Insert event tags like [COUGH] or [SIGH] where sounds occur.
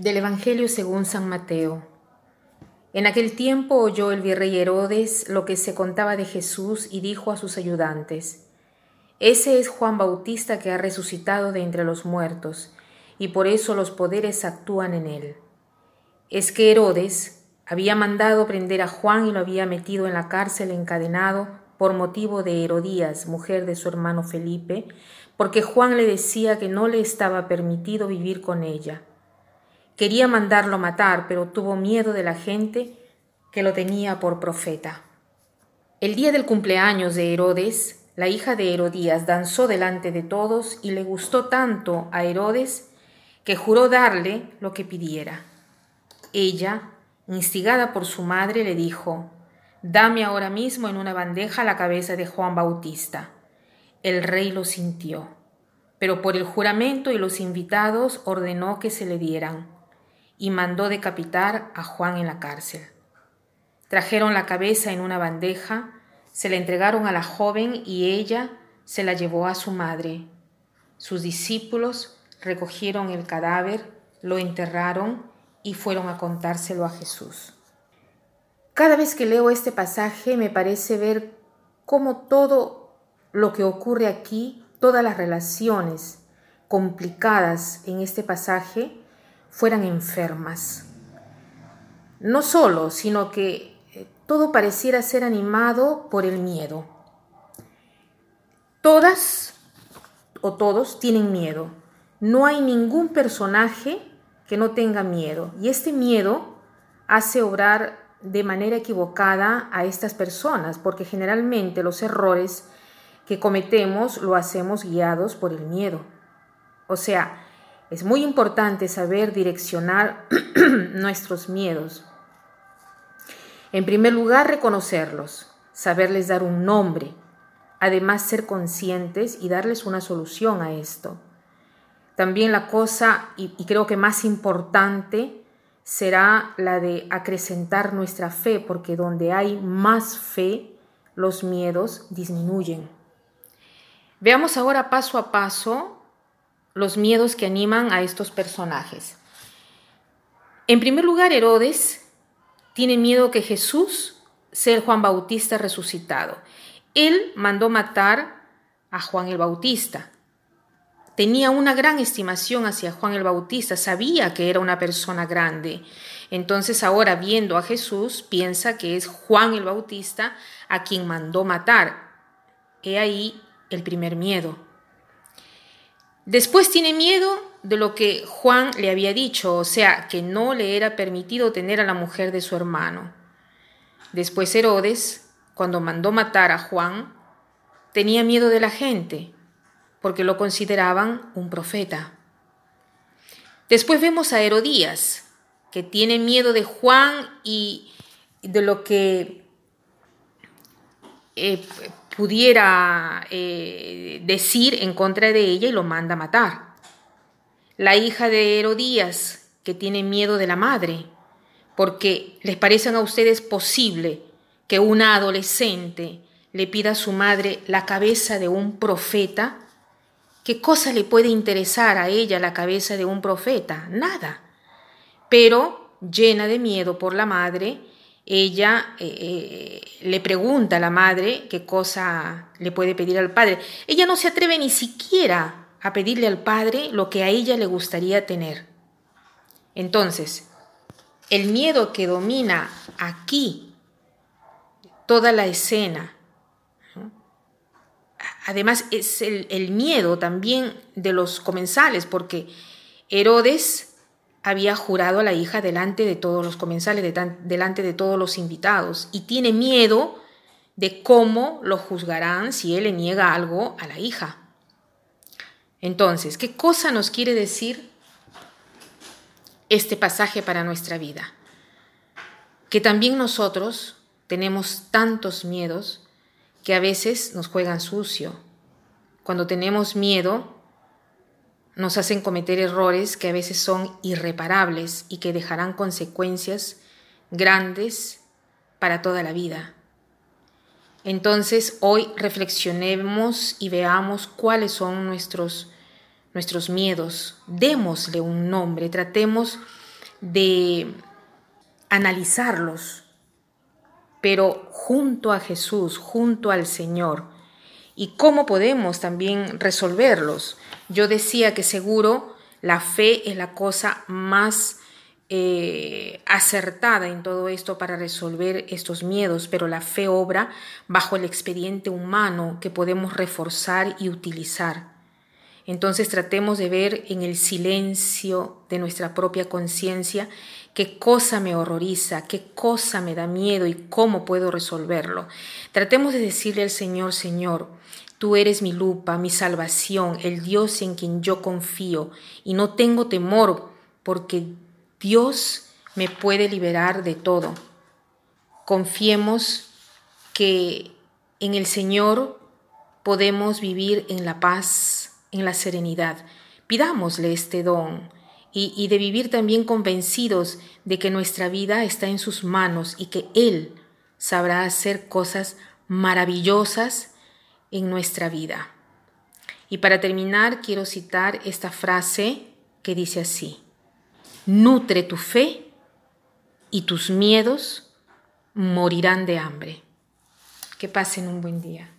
Del Evangelio según San Mateo. En aquel tiempo oyó el virrey Herodes lo que se contaba de Jesús y dijo a sus ayudantes, Ese es Juan Bautista que ha resucitado de entre los muertos, y por eso los poderes actúan en él. Es que Herodes había mandado prender a Juan y lo había metido en la cárcel encadenado por motivo de Herodías, mujer de su hermano Felipe, porque Juan le decía que no le estaba permitido vivir con ella. Quería mandarlo matar, pero tuvo miedo de la gente que lo tenía por profeta. El día del cumpleaños de Herodes, la hija de Herodías danzó delante de todos y le gustó tanto a Herodes que juró darle lo que pidiera. Ella, instigada por su madre, le dijo, Dame ahora mismo en una bandeja la cabeza de Juan Bautista. El rey lo sintió, pero por el juramento y los invitados ordenó que se le dieran y mandó decapitar a Juan en la cárcel. Trajeron la cabeza en una bandeja, se la entregaron a la joven y ella se la llevó a su madre. Sus discípulos recogieron el cadáver, lo enterraron y fueron a contárselo a Jesús. Cada vez que leo este pasaje me parece ver cómo todo lo que ocurre aquí, todas las relaciones complicadas en este pasaje, fueran enfermas. No solo, sino que eh, todo pareciera ser animado por el miedo. Todas o todos tienen miedo. No hay ningún personaje que no tenga miedo. Y este miedo hace obrar de manera equivocada a estas personas, porque generalmente los errores que cometemos lo hacemos guiados por el miedo. O sea, es muy importante saber direccionar [CLEARS THROAT] nuestros miedos. En primer lugar, reconocerlos, saberles dar un nombre, además ser conscientes y darles una solución a esto. También la cosa, y, creo que más importante, será la de acrecentar nuestra fe, porque donde hay más fe, los miedos disminuyen. Veamos ahora paso a paso los miedos que animan a estos personajes. En primer lugar, Herodes tiene miedo que Jesús sea el Juan Bautista resucitado. Él mandó matar a Juan el Bautista. Tenía una gran estimación hacia Juan el Bautista, sabía que era una persona grande. Entonces ahora viendo a Jesús, piensa que es Juan el Bautista a quien mandó matar. He ahí el primer miedo. Después tiene miedo de lo que Juan le había dicho, o sea, que no le era permitido tener a la mujer de su hermano. Después Herodes, cuando mandó matar a Juan, tenía miedo de la gente, porque lo consideraban un profeta. Después vemos a Herodías, que tiene miedo de Juan y de lo que eh, pudiera eh, decir en contra de ella y lo manda a matar. La hija de Herodías, que tiene miedo de la madre, porque les parecen a ustedes posible que una adolescente le pida a su madre la cabeza de un profeta. ¿Qué cosa le puede interesar a ella la cabeza de un profeta? Nada. Pero, llena de miedo por la madre, ella eh, eh, le pregunta a la madre qué cosa le puede pedir al padre. Ella no se atreve ni siquiera a pedirle al padre lo que a ella le gustaría tener. Entonces, el miedo que domina aquí toda la escena, además es el, el miedo también de los comensales, porque Herodes había jurado a la hija delante de todos los comensales, delante de todos los invitados, y tiene miedo de cómo lo juzgarán si él le niega algo a la hija. Entonces, ¿qué cosa nos quiere decir este pasaje para nuestra vida? Que también nosotros tenemos tantos miedos que a veces nos juegan sucio. Cuando tenemos miedo, nos hacen cometer errores que a veces son irreparables y que dejarán consecuencias grandes para toda la vida. Entonces hoy reflexionemos y veamos cuáles son nuestros, nuestros miedos, démosle un nombre, tratemos de analizarlos, pero junto a Jesús, junto al Señor. ¿Y cómo podemos también resolverlos? Yo decía que seguro la fe es la cosa más eh, acertada en todo esto para resolver estos miedos, pero la fe obra bajo el expediente humano que podemos reforzar y utilizar. Entonces tratemos de ver en el silencio de nuestra propia conciencia qué cosa me horroriza, qué cosa me da miedo y cómo puedo resolverlo. Tratemos de decirle al Señor, Señor, Tú eres mi lupa, mi salvación, el Dios en quien yo confío, y no tengo temor porque Dios me puede liberar de todo. Confiemos que en el Señor podemos vivir en la paz, en la serenidad. Pidámosle este don y, de vivir también convencidos de que nuestra vida está en sus manos y que Él sabrá hacer cosas maravillosas en nuestra vida. Y para terminar, quiero citar esta frase que dice así. Nutre tu fe y tus miedos morirán de hambre. Que pasen un buen día.